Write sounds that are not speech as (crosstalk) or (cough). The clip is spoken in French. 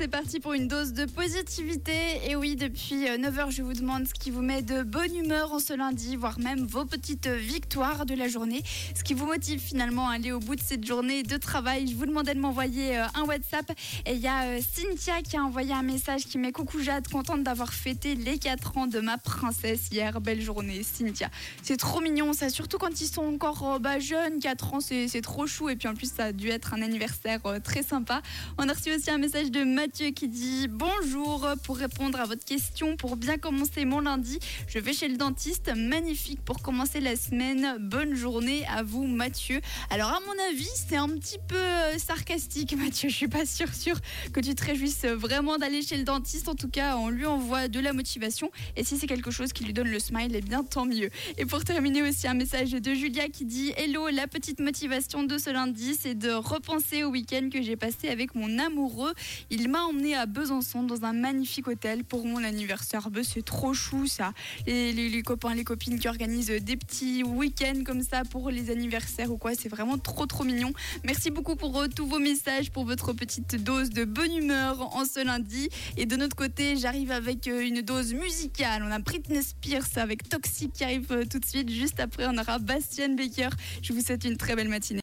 C'est parti pour une dose de positivité. Et oui, depuis 9h, je vous demande ce qui vous met de bonne humeur en ce lundi, voire même vos petites victoires de la journée. Ce qui vous motive finalement à aller au bout de cette journée de travail. Je vous demandais de m'envoyer euh, un WhatsApp. Et il y a euh, Cynthia qui a envoyé un message qui met Coucou Jade, contente d'avoir fêté les 4 ans de ma princesse hier. Belle journée, Cynthia. C'est trop mignon, ça, surtout quand ils sont encore euh, bah, jeunes. 4 ans, c'est trop chou. Et puis en plus, ça a dû être un anniversaire euh, très sympa. On a reçu aussi un message de Mathieu qui dit Bonjour, pour répondre à votre question, pour bien commencer mon lundi, je vais chez le dentiste. Magnifique pour commencer la semaine. Bonne journée à vous, Mathieu. Alors, à mon avis, c'est un petit peu euh, sarcastique, (laughs) Mathieu. Je suis pas sûre, sûre que tu te réjouisses vraiment d'aller chez le dentiste. En tout cas, on lui envoie de la motivation. Et si c'est quelque chose qui lui donne le smile, eh bien, tant mieux. Et pour terminer aussi, un message de Julia qui dit Hello, la petite motivation de ce lundi, c'est de repenser au week-end que j'ai passé avec mon amoureux. Il m'a emmené à Besançon dans un magnifique hôtel pour mon anniversaire. Bah, c'est trop chou ça. Les, les- copains, les copines qui organisent des petits week-ends comme ça pour les anniversaires ou quoi, c'est vraiment trop trop mignon. Merci beaucoup pour euh, tous vos messages, pour votre petite dose de bonne humeur en ce lundi. Et de notre côté, j'arrive avec euh, une dose musicale. On a Britney Spears avec Toxic qui arrive euh, tout de suite. Juste après, on aura Bastian Baker. Je vous souhaite une très belle matinée.